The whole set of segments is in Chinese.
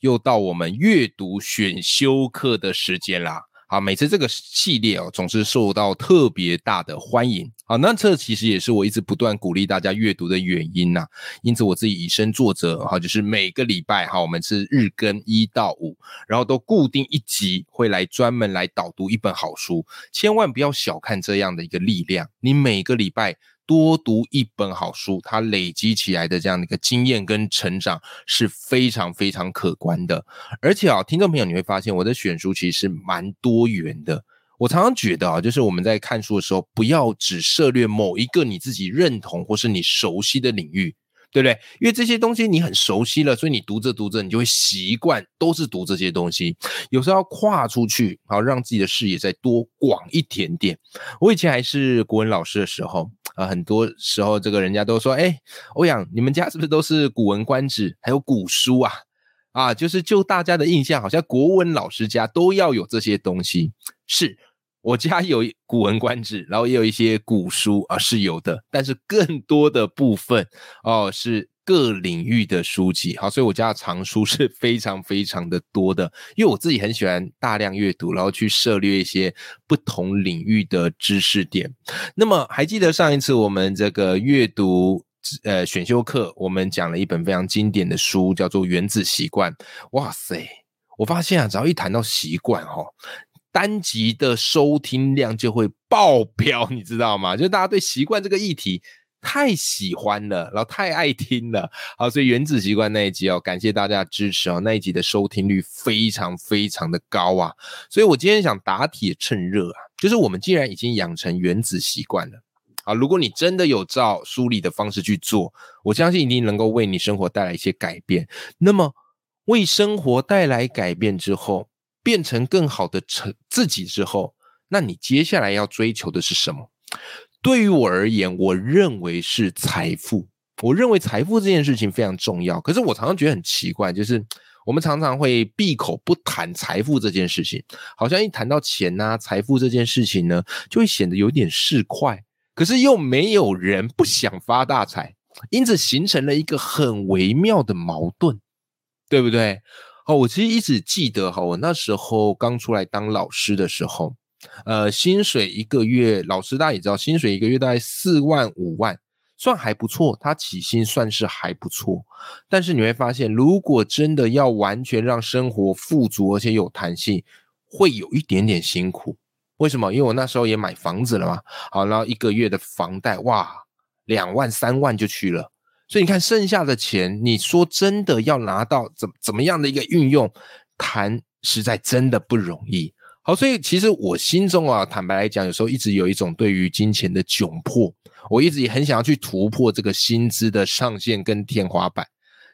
又到我们阅读选修课的时间啦！好，每次这个系列哦，总是受到特别大的欢迎。好，那这其实也是我一直不断鼓励大家阅读的原因呐。因此，我自己以身作则，哈，就是每个礼拜哈，我们是日更一到五，然后都固定一集会来专门来导读一本好书。千万不要小看这样的一个力量，你每个礼拜。多读一本好书，它累积起来的这样的一个经验跟成长是非常非常可观的。而且啊，听众朋友你会发现，我的选书其实蛮多元的。我常常觉得啊，就是我们在看书的时候，不要只涉略某一个你自己认同或是你熟悉的领域，对不对？因为这些东西你很熟悉了，所以你读着读着，你就会习惯都是读这些东西。有时候要跨出去，好让自己的视野再多广一点点。我以前还是国文老师的时候。啊，很多时候这个人家都说，哎，欧阳，你们家是不是都是《古文观止》还有古书啊？啊，就是就大家的印象，好像国文老师家都要有这些东西。是我家有《古文观止》，然后也有一些古书啊，是有的，但是更多的部分哦是。各领域的书籍，好，所以我家的藏书是非常非常的多的，因为我自己很喜欢大量阅读，然后去涉猎一些不同领域的知识点。那么还记得上一次我们这个阅读呃选修课，我们讲了一本非常经典的书，叫做《原子习惯》。哇塞，我发现啊，只要一谈到习惯，哈，单集的收听量就会爆表，你知道吗？就是大家对习惯这个议题。太喜欢了，然后太爱听了，好，所以原子习惯那一集哦，感谢大家支持哦，那一集的收听率非常非常的高啊，所以我今天想打铁趁热啊，就是我们既然已经养成原子习惯了，啊，如果你真的有照书里的方式去做，我相信一定能够为你生活带来一些改变。那么为生活带来改变之后，变成更好的成自己之后，那你接下来要追求的是什么？对于我而言，我认为是财富。我认为财富这件事情非常重要。可是我常常觉得很奇怪，就是我们常常会闭口不谈财富这件事情，好像一谈到钱呐、财富这件事情呢，就会显得有点市侩。可是又没有人不想发大财，因此形成了一个很微妙的矛盾，对不对？哦，我其实一直记得哈，我那时候刚出来当老师的时候。呃，薪水一个月，老师大家也知道，薪水一个月大概四万五万，算还不错。他起薪算是还不错，但是你会发现，如果真的要完全让生活富足而且有弹性，会有一点点辛苦。为什么？因为我那时候也买房子了嘛，好，然后一个月的房贷，哇，两万三万就去了。所以你看，剩下的钱，你说真的要拿到怎怎么样的一个运用，谈实在真的不容易。好，所以其实我心中啊，坦白来讲，有时候一直有一种对于金钱的窘迫，我一直也很想要去突破这个薪资的上限跟天花板。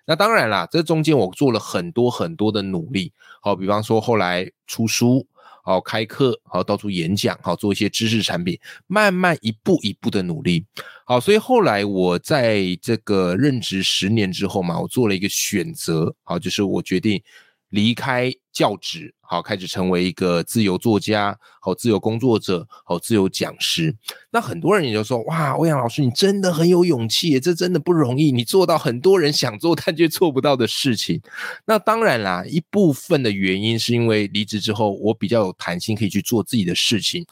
那当然啦，这中间我做了很多很多的努力。好，比方说后来出书，好开课，好到处演讲，好做一些知识产品，慢慢一步一步的努力。好，所以后来我在这个任职十年之后嘛，我做了一个选择，好，就是我决定。离开教职，好，开始成为一个自由作家，好，自由工作者，好，自由讲师。那很多人也就说，哇，欧阳老师，你真的很有勇气，这真的不容易，你做到很多人想做但却做不到的事情。那当然啦，一部分的原因是因为离职之后，我比较有弹性，可以去做自己的事情。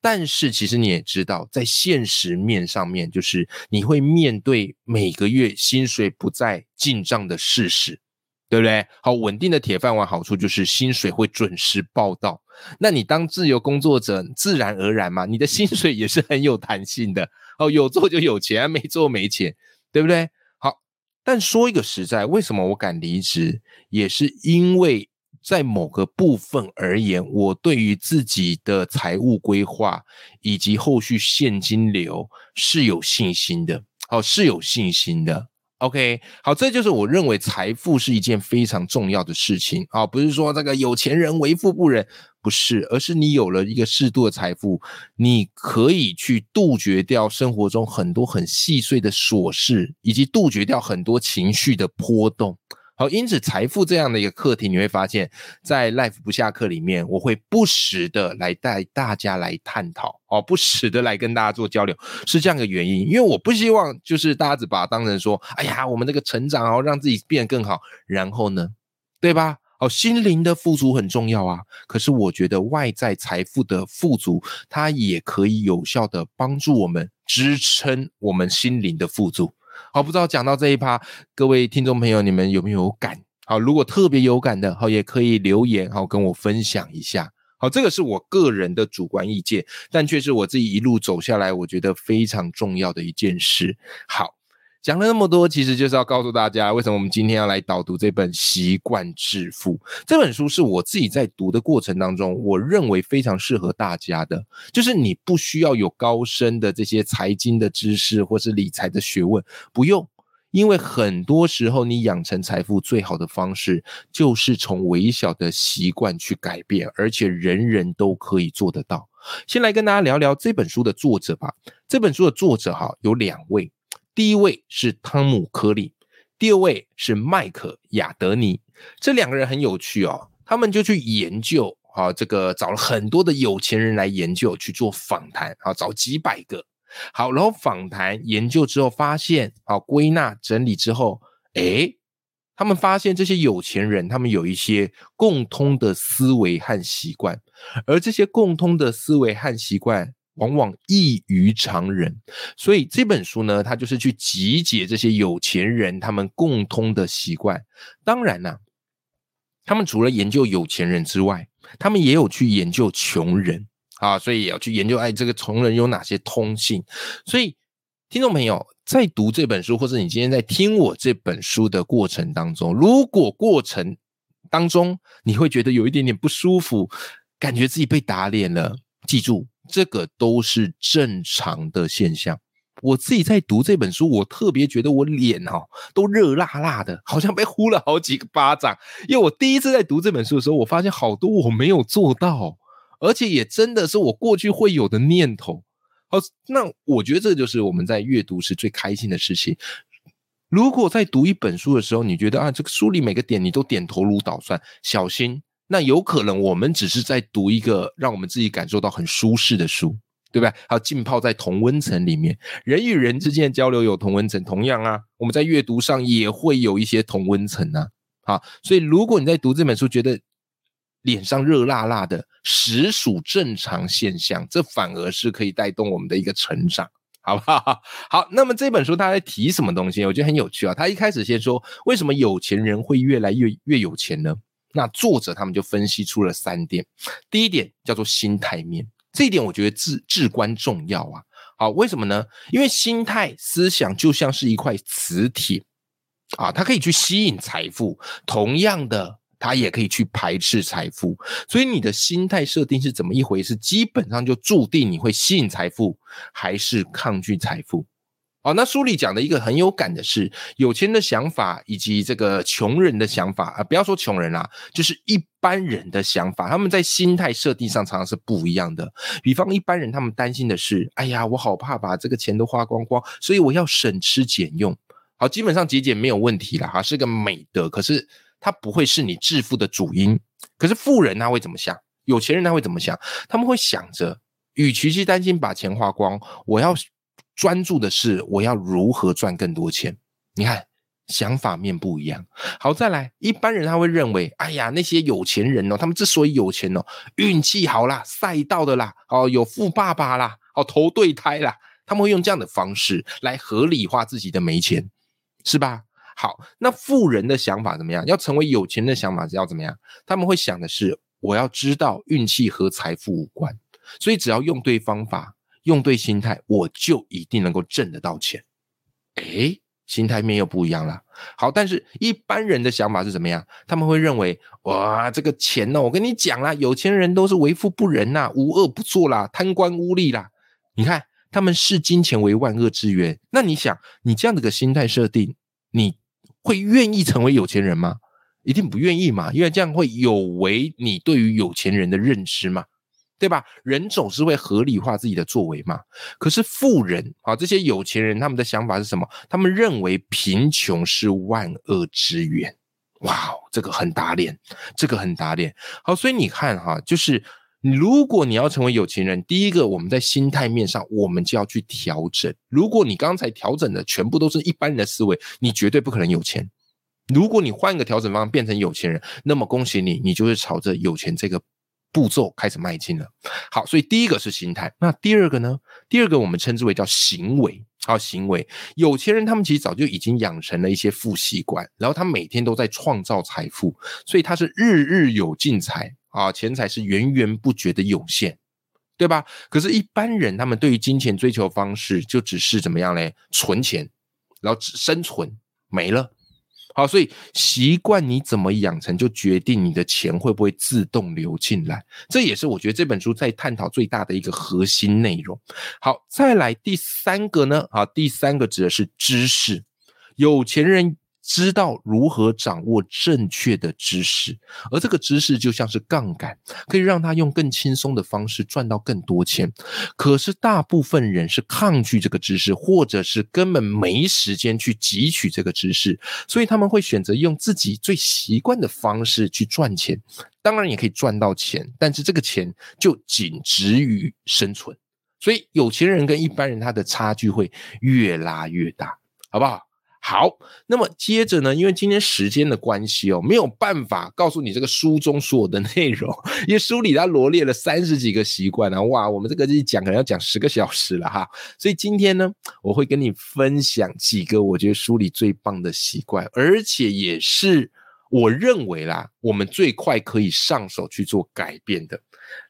但是其实你也知道，在现实面上面，就是你会面对每个月薪水不再进账的事实。对不对？好，稳定的铁饭碗好处就是薪水会准时报到。那你当自由工作者，自然而然嘛，你的薪水也是很有弹性的。哦，有做就有钱，没做没钱，对不对？好，但说一个实在，为什么我敢离职，也是因为在某个部分而言，我对于自己的财务规划以及后续现金流是有信心的。哦，是有信心的。OK，好，这就是我认为财富是一件非常重要的事情啊，不是说这个有钱人为富不仁，不是，而是你有了一个适度的财富，你可以去杜绝掉生活中很多很细碎的琐事，以及杜绝掉很多情绪的波动。好，因此财富这样的一个课题，你会发现在 Life 不下课里面，我会不时的来带大家来探讨，哦，不时的来跟大家做交流，是这样的原因。因为我不希望就是大家只把它当成说，哎呀，我们这个成长哦，让自己变得更好，然后呢，对吧？哦，心灵的富足很重要啊。可是我觉得外在财富的富足，它也可以有效的帮助我们支撑我们心灵的富足。好，不知道讲到这一趴，各位听众朋友，你们有没有感？好，如果特别有感的，好，也可以留言，好，跟我分享一下。好，这个是我个人的主观意见，但却是我自己一路走下来，我觉得非常重要的一件事。好。讲了那么多，其实就是要告诉大家，为什么我们今天要来导读这本《习惯致富》这本书，是我自己在读的过程当中，我认为非常适合大家的。就是你不需要有高深的这些财经的知识或是理财的学问，不用，因为很多时候你养成财富最好的方式，就是从微小的习惯去改变，而且人人都可以做得到。先来跟大家聊聊这本书的作者吧。这本书的作者哈有两位。第一位是汤姆·科利，第二位是麦克·亚德尼。这两个人很有趣哦，他们就去研究啊，这个找了很多的有钱人来研究，去做访谈啊，找几百个。好，然后访谈研究之后，发现啊，归纳整理之后，哎，他们发现这些有钱人，他们有一些共通的思维和习惯，而这些共通的思维和习惯。往往异于常人，所以这本书呢，它就是去集结这些有钱人他们共通的习惯。当然呢，他们除了研究有钱人之外，他们也有去研究穷人啊，所以也要去研究哎，这个穷人有哪些通性。所以，听众朋友在读这本书，或者你今天在听我这本书的过程当中，如果过程当中你会觉得有一点点不舒服，感觉自己被打脸了，记住。这个都是正常的现象。我自己在读这本书，我特别觉得我脸哈都热辣辣的，好像被呼了好几个巴掌。因为我第一次在读这本书的时候，我发现好多我没有做到，而且也真的是我过去会有的念头。好，那我觉得这就是我们在阅读时最开心的事情。如果在读一本书的时候，你觉得啊，这个书里每个点你都点头如捣蒜，小心。那有可能我们只是在读一个让我们自己感受到很舒适的书，对不对？还有浸泡在同温层里面，人与人之间的交流有同温层，同样啊，我们在阅读上也会有一些同温层啊。好，所以如果你在读这本书觉得脸上热辣辣的，实属正常现象，这反而是可以带动我们的一个成长，好不好？好，那么这本书它在提什么东西？我觉得很有趣啊。他一开始先说，为什么有钱人会越来越越有钱呢？那作者他们就分析出了三点，第一点叫做心态面，这一点我觉得至至关重要啊。好，为什么呢？因为心态思想就像是一块磁铁啊，它可以去吸引财富，同样的，它也可以去排斥财富。所以你的心态设定是怎么一回事，基本上就注定你会吸引财富，还是抗拒财富。好，那书里讲的一个很有感的是，有钱的想法以及这个穷人的想法啊，不要说穷人啦，就是一般人的想法，他们在心态设定上常常是不一样的。比方一般人，他们担心的是，哎呀，我好怕把这个钱都花光光，所以我要省吃俭用。好，基本上节俭没有问题了哈，是个美德，可是它不会是你致富的主因。可是富人他会怎么想？有钱人他会怎么想？他们会想着，与其去担心把钱花光，我要。专注的是我要如何赚更多钱？你看想法面不一样。好，再来，一般人他会认为，哎呀，那些有钱人哦，他们之所以有钱哦，运气好啦，赛道的啦，哦，有富爸爸啦，哦，投对胎啦，他们会用这样的方式来合理化自己的没钱，是吧？好，那富人的想法怎么样？要成为有钱的想法是要怎么样？他们会想的是，我要知道运气和财富无关，所以只要用对方法。用对心态，我就一定能够挣得到钱。哎，心态面又不一样了。好，但是一般人的想法是怎么样？他们会认为，哇，这个钱呢，我跟你讲啦，有钱人都是为富不仁呐，无恶不作啦，贪官污吏啦。你看，他们视金钱为万恶之源。那你想，你这样的个心态设定，你会愿意成为有钱人吗？一定不愿意嘛，因为这样会有违你对于有钱人的认知嘛，对吧？人总是会合理化自己的作为嘛。可是富人啊，这些有钱人他们的想法是什么？他们认为贫穷是万恶之源。哇，这个很打脸，这个很打脸。好，所以你看哈，就是如果你要成为有钱人，第一个我们在心态面上，我们就要去调整。如果你刚才调整的全部都是一般人的思维，你绝对不可能有钱。如果你换一个调整方案，变成有钱人，那么恭喜你，你就是朝着有钱这个步骤开始迈进了。好，所以第一个是心态，那第二个呢？第二个我们称之为叫行为。好，行为有钱人他们其实早就已经养成了一些富习惯，然后他每天都在创造财富，所以他是日日有进财啊，钱财是源源不绝的涌现，对吧？可是，一般人他们对于金钱追求方式就只是怎么样嘞？存钱，然后只生存没了。好，所以习惯你怎么养成，就决定你的钱会不会自动流进来。这也是我觉得这本书在探讨最大的一个核心内容。好，再来第三个呢？好，第三个指的是知识，有钱人。知道如何掌握正确的知识，而这个知识就像是杠杆，可以让他用更轻松的方式赚到更多钱。可是大部分人是抗拒这个知识，或者是根本没时间去汲取这个知识，所以他们会选择用自己最习惯的方式去赚钱。当然也可以赚到钱，但是这个钱就仅止于生存。所以有钱人跟一般人他的差距会越拉越大，好不好？好，那么接着呢？因为今天时间的关系哦，没有办法告诉你这个书中所有的内容，因为书里它罗列了三十几个习惯啊，哇，我们这个一讲可能要讲十个小时了哈。所以今天呢，我会跟你分享几个我觉得书里最棒的习惯，而且也是我认为啦，我们最快可以上手去做改变的。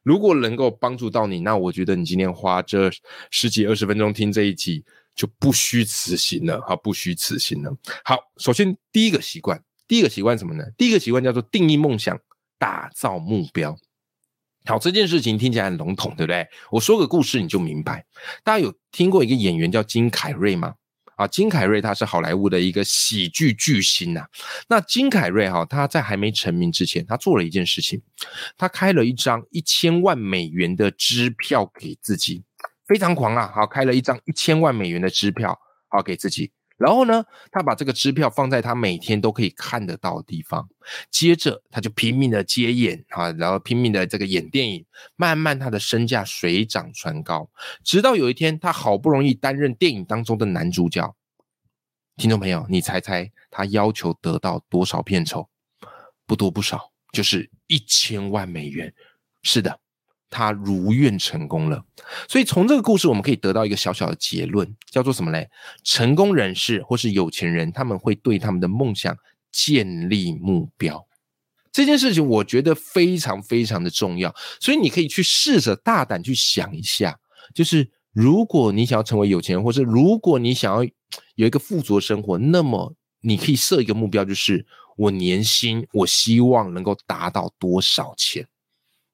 如果能够帮助到你，那我觉得你今天花这十几二十分钟听这一集。就不虚此行了，哈，不虚此行了。好，首先第一个习惯，第一个习惯什么呢？第一个习惯叫做定义梦想，打造目标。好，这件事情听起来很笼统，对不对？我说个故事你就明白。大家有听过一个演员叫金凯瑞吗？啊，金凯瑞他是好莱坞的一个喜剧巨星呐。那金凯瑞哈，他在还没成名之前，他做了一件事情，他开了一张一千万美元的支票给自己。非常狂啊！好，开了一张一千万美元的支票，好给自己。然后呢，他把这个支票放在他每天都可以看得到的地方。接着，他就拼命的接演啊，然后拼命的这个演电影。慢慢，他的身价水涨船高，直到有一天，他好不容易担任电影当中的男主角。听众朋友，你猜猜他要求得到多少片酬？不多不少，就是一千万美元。是的。他如愿成功了，所以从这个故事我们可以得到一个小小的结论，叫做什么嘞？成功人士或是有钱人，他们会对他们的梦想建立目标。这件事情我觉得非常非常的重要，所以你可以去试着大胆去想一下，就是如果你想要成为有钱人，或是如果你想要有一个富足的生活，那么你可以设一个目标，就是我年薪我希望能够达到多少钱。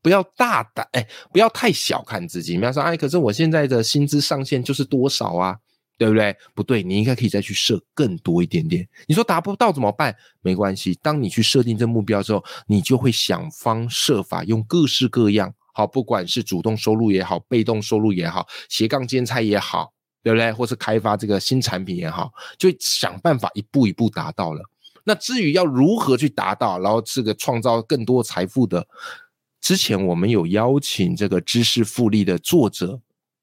不要大胆，哎，不要太小看自己。不要说，哎，可是我现在的薪资上限就是多少啊？对不对？不对，你应该可以再去设更多一点点。你说达不到怎么办？没关系，当你去设定这目标之后，你就会想方设法用各式各样，好，不管是主动收入也好，被动收入也好，斜杠兼差也好，对不对？或是开发这个新产品也好，就想办法一步一步达到了。那至于要如何去达到，然后这个创造更多财富的。之前我们有邀请这个知识复利的作者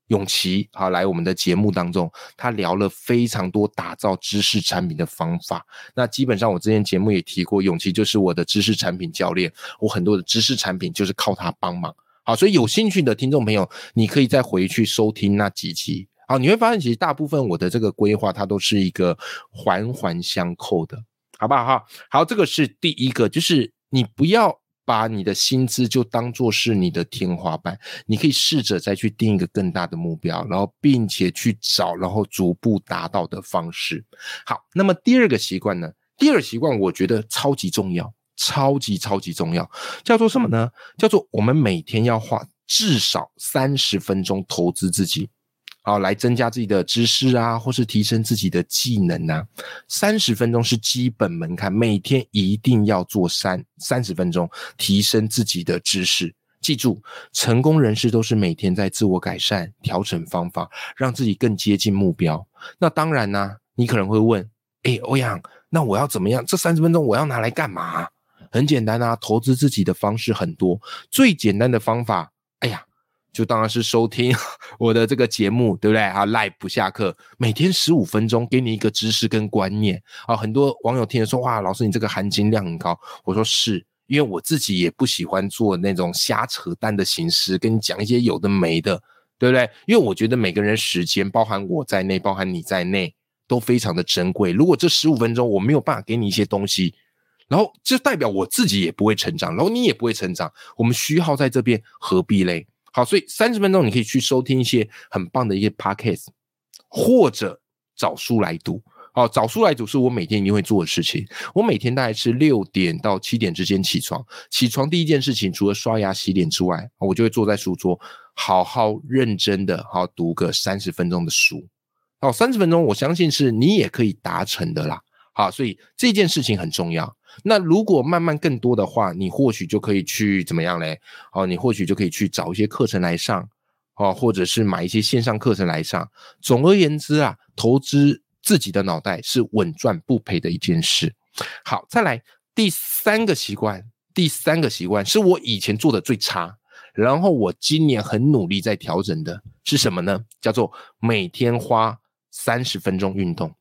永琪啊来我们的节目当中，他聊了非常多打造知识产品的方法。那基本上我之前节目也提过，永琪就是我的知识产品教练，我很多的知识产品就是靠他帮忙。好，所以有兴趣的听众朋友，你可以再回去收听那几集。好，你会发现其实大部分我的这个规划，它都是一个环环相扣的，好不好？好，这个是第一个，就是你不要。把你的薪资就当做是你的天花板，你可以试着再去定一个更大的目标，然后并且去找，然后逐步达到的方式。好，那么第二个习惯呢？第二习惯我觉得超级重要，超级超级重要，叫做什么呢？叫做我们每天要花至少三十分钟投资自己。好，来增加自己的知识啊，或是提升自己的技能啊。三十分钟是基本门槛，每天一定要做三三十分钟，提升自己的知识。记住，成功人士都是每天在自我改善、调整方法，让自己更接近目标。那当然呢，你可能会问：哎，欧阳，那我要怎么样？这三十分钟我要拿来干嘛？很简单啊，投资自己的方式很多，最简单的方法，就当然是收听 我的这个节目，对不对啊？Live 不下课，每天十五分钟，给你一个知识跟观念啊。很多网友听了说：“哇，老师你这个含金量很高。”我说：“是因为我自己也不喜欢做那种瞎扯淡的形式，跟你讲一些有的没的，对不对？因为我觉得每个人时间，包含我在内，包含你在内，都非常的珍贵。如果这十五分钟我没有办法给你一些东西，然后就代表我自己也不会成长，然后你也不会成长，我们虚耗在这边何必嘞？”好，所以三十分钟你可以去收听一些很棒的一些 podcast，或者找书来读。好，找书来读是我每天一定会做的事情。我每天大概是六点到七点之间起床，起床第一件事情除了刷牙洗脸之外，我就会坐在书桌，好好认真的好读个三十分钟的书。好，三十分钟我相信是你也可以达成的啦。好，所以这件事情很重要。那如果慢慢更多的话，你或许就可以去怎么样嘞？哦，你或许就可以去找一些课程来上，哦，或者是买一些线上课程来上。总而言之啊，投资自己的脑袋是稳赚不赔的一件事。好，再来第三个习惯，第三个习惯是我以前做的最差，然后我今年很努力在调整的是什么呢？叫做每天花三十分钟运动。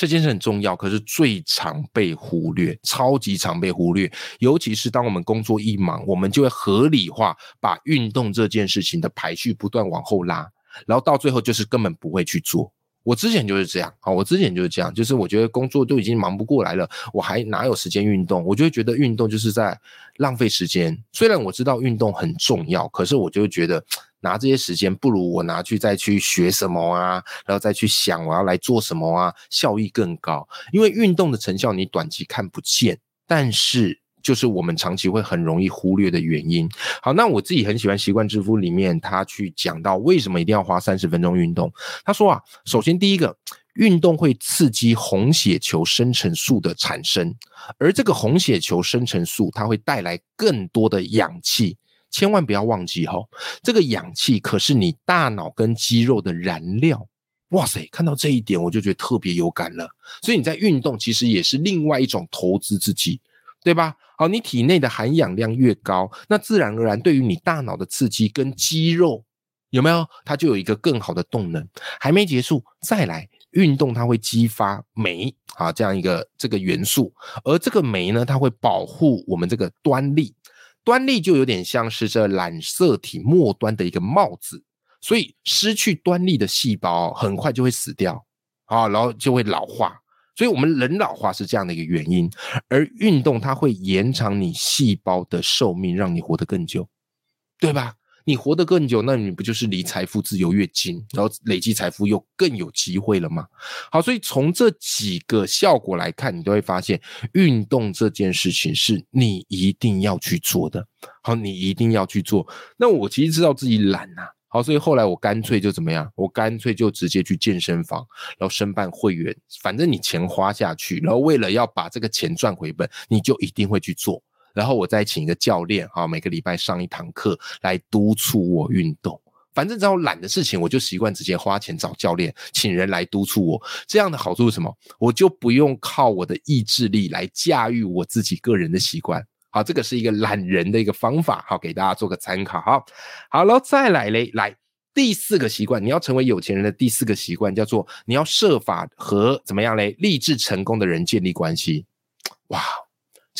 这件事很重要，可是最常被忽略，超级常被忽略。尤其是当我们工作一忙，我们就会合理化把运动这件事情的排序不断往后拉，然后到最后就是根本不会去做。我之前就是这样啊，我之前就是这样，就是我觉得工作都已经忙不过来了，我还哪有时间运动？我就会觉得运动就是在浪费时间。虽然我知道运动很重要，可是我就会觉得。拿这些时间，不如我拿去再去学什么啊，然后再去想我要来做什么啊，效益更高。因为运动的成效你短期看不见，但是就是我们长期会很容易忽略的原因。好，那我自己很喜欢《习惯致富》里面他去讲到为什么一定要花三十分钟运动。他说啊，首先第一个，运动会刺激红血球生成素的产生，而这个红血球生成素它会带来更多的氧气。千万不要忘记哈，这个氧气可是你大脑跟肌肉的燃料。哇塞，看到这一点我就觉得特别有感了。所以你在运动其实也是另外一种投资自己，对吧？好，你体内的含氧量越高，那自然而然对于你大脑的刺激跟肌肉有没有？它就有一个更好的动能。还没结束，再来运动，它会激发酶啊这样一个这个元素，而这个酶呢，它会保护我们这个端粒。端粒就有点像是这染色体末端的一个帽子，所以失去端粒的细胞很快就会死掉啊，然后就会老化。所以我们人老化是这样的一个原因，而运动它会延长你细胞的寿命，让你活得更久，对吧？你活得更久，那你不就是离财富自由越近，然后累积财富又更有机会了吗？好，所以从这几个效果来看，你都会发现，运动这件事情是你一定要去做的。好，你一定要去做。那我其实知道自己懒呐，好，所以后来我干脆就怎么样？我干脆就直接去健身房，然后申办会员。反正你钱花下去，然后为了要把这个钱赚回本，你就一定会去做。然后我再请一个教练啊，每个礼拜上一堂课来督促我运动。反正只要懒的事情，我就习惯直接花钱找教练，请人来督促我。这样的好处是什么？我就不用靠我的意志力来驾驭我自己个人的习惯。好，这个是一个懒人的一个方法，好给大家做个参考。好，好了，再来嘞，来第四个习惯，你要成为有钱人的第四个习惯叫做你要设法和怎么样嘞，立志成功的人建立关系。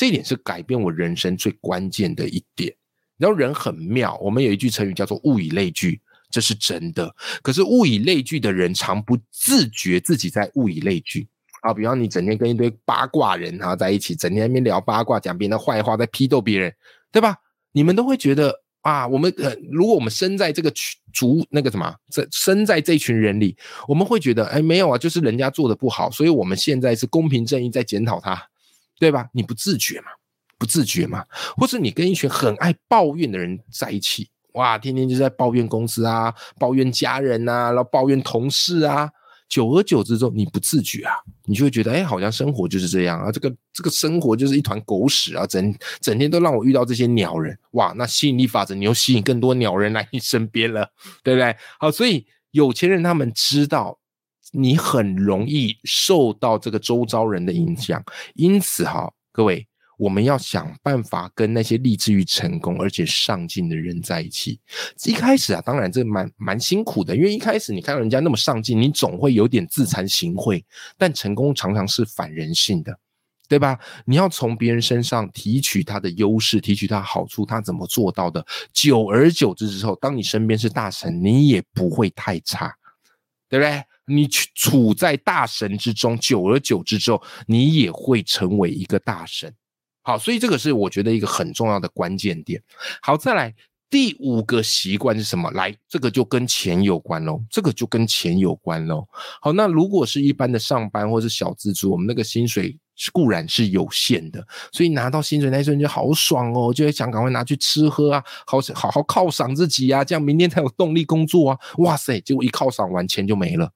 这一点是改变我人生最关键的一点。然后人很妙，我们有一句成语叫做“物以类聚”，这是真的。可是物以类聚的人，常不自觉自己在物以类聚啊。比方你整天跟一堆八卦人啊在一起，整天在那边聊八卦，讲别人的坏话，在批斗别人，对吧？你们都会觉得啊，我们呃，如果我们生在这个群族那个什么，这生在这群人里，我们会觉得，哎，没有啊，就是人家做的不好，所以我们现在是公平正义在检讨他。对吧？你不自觉嘛？不自觉嘛？或是你跟一群很爱抱怨的人在一起，哇，天天就在抱怨公司啊，抱怨家人啊，然后抱怨同事啊。久而久之之后，你不自觉啊，你就会觉得，哎，好像生活就是这样啊，这个这个生活就是一团狗屎啊，整整天都让我遇到这些鸟人，哇，那吸引力法则，你又吸引更多鸟人来你身边了，对不对？好，所以有钱人他们知道你很容易受到这个周遭人的影响，因此哈，各位。我们要想办法跟那些立志于成功而且上进的人在一起。一开始啊，当然这蛮蛮辛苦的，因为一开始你看到人家那么上进，你总会有点自惭形秽。但成功常常是反人性的，对吧？你要从别人身上提取他的优势，提取他好处，他怎么做到的？久而久之之后，当你身边是大神，你也不会太差，对不对？你处在大神之中，久而久之之后，你也会成为一个大神。好，所以这个是我觉得一个很重要的关键点。好，再来第五个习惯是什么？来，这个就跟钱有关喽，这个就跟钱有关喽。好，那如果是一般的上班或是小资族，我们那个薪水固然是有限的，所以拿到薪水那一瞬间好爽哦，就会想赶快拿去吃喝啊，好好好犒赏自己啊，这样明天才有动力工作啊。哇塞，结果一犒赏完钱就没了。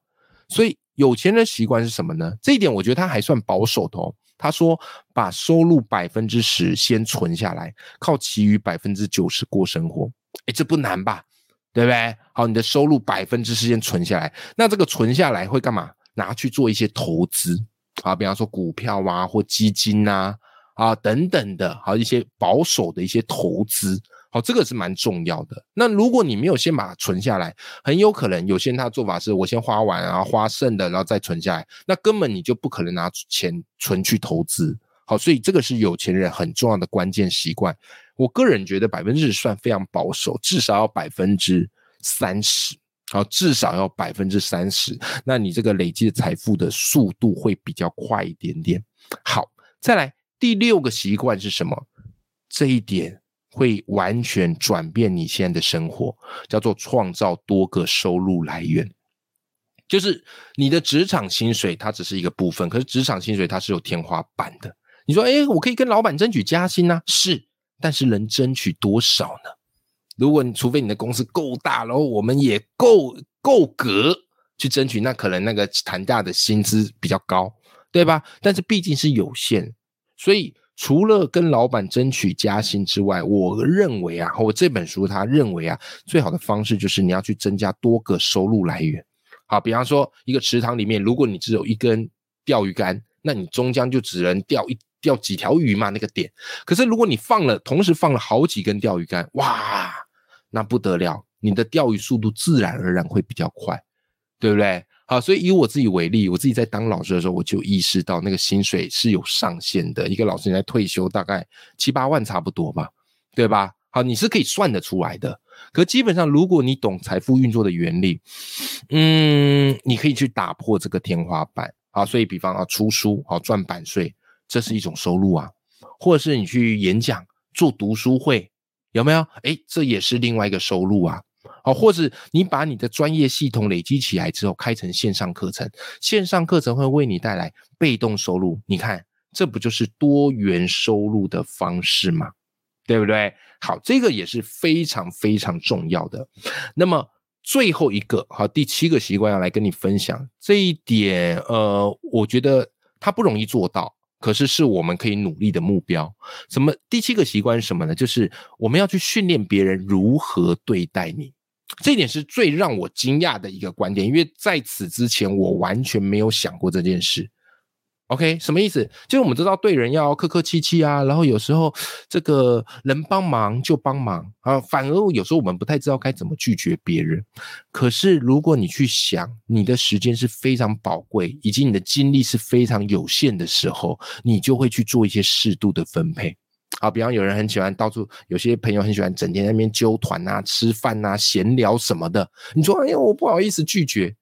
所以有钱人习惯是什么呢？这一点我觉得他还算保守的哦。他说：“把收入百分之十先存下来，靠其余百分之九十过生活。哎，这不难吧？对不对？好，你的收入百分之十先存下来，那这个存下来会干嘛？拿去做一些投资啊，比方说股票啊，或基金啊，啊等等的，好一些保守的一些投资。”哦，这个是蛮重要的。那如果你没有先把它存下来，很有可能有些人他的做法是我先花完，然后花剩的，然后再存下来，那根本你就不可能拿钱存去投资。好，所以这个是有钱人很重要的关键习惯。我个人觉得百分之十算非常保守，至少要百分之三十。好，至少要百分之三十，那你这个累积的财富的速度会比较快一点点。好，再来第六个习惯是什么？这一点。会完全转变你现在的生活，叫做创造多个收入来源。就是你的职场薪水，它只是一个部分，可是职场薪水它是有天花板的。你说，哎，我可以跟老板争取加薪呢？是，但是能争取多少呢？如果你除非你的公司够大，然后我们也够够格去争取，那可能那个谈价的薪资比较高，对吧？但是毕竟是有限，所以。除了跟老板争取加薪之外，我认为啊，我这本书他认为啊，最好的方式就是你要去增加多个收入来源。好，比方说一个池塘里面，如果你只有一根钓鱼竿，那你终将就只能钓一钓几条鱼嘛，那个点。可是如果你放了，同时放了好几根钓鱼竿，哇，那不得了，你的钓鱼速度自然而然会比较快，对不对？好，所以以我自己为例，我自己在当老师的时候，我就意识到那个薪水是有上限的。一个老师你在退休大概七八万差不多吧，对吧？好，你是可以算得出来的。可基本上，如果你懂财富运作的原理，嗯，你可以去打破这个天花板。好，所以比方啊，出书好赚版税，这是一种收入啊；或者是你去演讲、做读书会，有没有？哎，这也是另外一个收入啊。好，或者你把你的专业系统累积起来之后，开成线上课程，线上课程会为你带来被动收入。你看，这不就是多元收入的方式吗？对不对？好，这个也是非常非常重要的。那么最后一个，好，第七个习惯要来跟你分享这一点。呃，我觉得它不容易做到，可是是我们可以努力的目标。什么？第七个习惯是什么呢？就是我们要去训练别人如何对待你。这一点是最让我惊讶的一个观点，因为在此之前我完全没有想过这件事。OK，什么意思？就是我们知道对人要客客气气啊，然后有时候这个能帮忙就帮忙啊，反而有时候我们不太知道该怎么拒绝别人。可是如果你去想，你的时间是非常宝贵，以及你的精力是非常有限的时候，你就会去做一些适度的分配。好，比方有人很喜欢到处，有些朋友很喜欢整天在那边揪团啊、吃饭啊、闲聊什么的。你说，哎呀，我不好意思拒绝。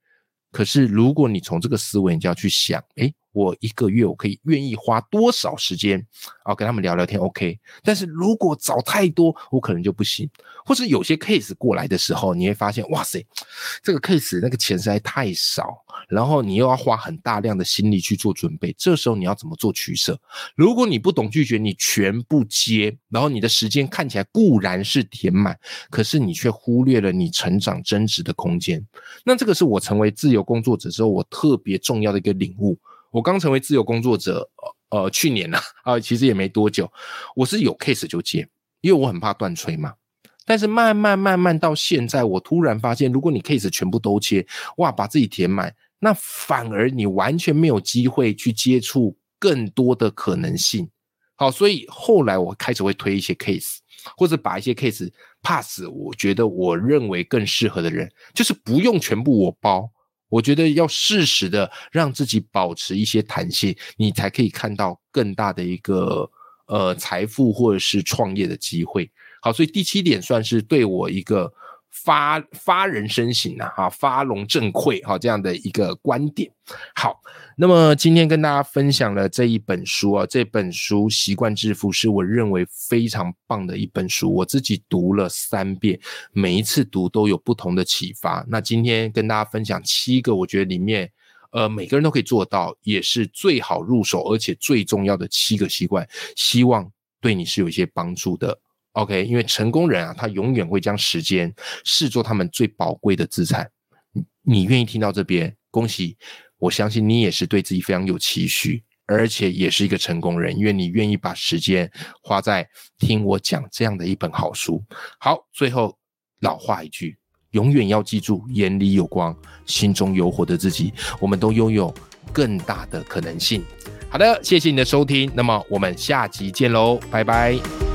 可是如果你从这个思维，你就要去想，哎，我一个月我可以愿意花多少时间啊跟他们聊聊天，OK。但是如果找太多，我可能就不行。或是有些 case 过来的时候，你会发现，哇塞，这个 case 那个钱实在太少，然后你又要花很大量的心力去做准备，这时候你要怎么做取舍？如果你不懂拒绝，你全部接，然后你的时间看起来固然是填满，可是你却忽略了你成长增值的空间。那这个是我成为自由工作者之后，我特别重要的一个领悟。我刚成为自由工作者，呃，去年呢，啊，其实也没多久，我是有 case 就接，因为我很怕断吹嘛。但是慢慢慢慢到现在，我突然发现，如果你 case 全部都接，哇，把自己填满，那反而你完全没有机会去接触更多的可能性。好，所以后来我开始会推一些 case，或者把一些 case pass，我觉得我认为更适合的人，就是不用全部我包。我觉得要适时的让自己保持一些弹性，你才可以看到更大的一个呃财富或者是创业的机会。好，所以第七点算是对我一个。发发人深省呐，哈，发龙正聩，哈，这样的一个观点。好，那么今天跟大家分享了这一本书啊，这本书《习惯致富》是我认为非常棒的一本书，我自己读了三遍，每一次读都有不同的启发。那今天跟大家分享七个，我觉得里面，呃，每个人都可以做到，也是最好入手，而且最重要的七个习惯，希望对你是有一些帮助的。OK，因为成功人啊，他永远会将时间视作他们最宝贵的资产。你愿意听到这边？恭喜！我相信你也是对自己非常有期许，而且也是一个成功人，因为你愿意把时间花在听我讲这样的一本好书。好，最后老话一句，永远要记住：眼里有光，心中有火的自己，我们都拥有更大的可能性。好的，谢谢你的收听，那么我们下集见喽，拜拜。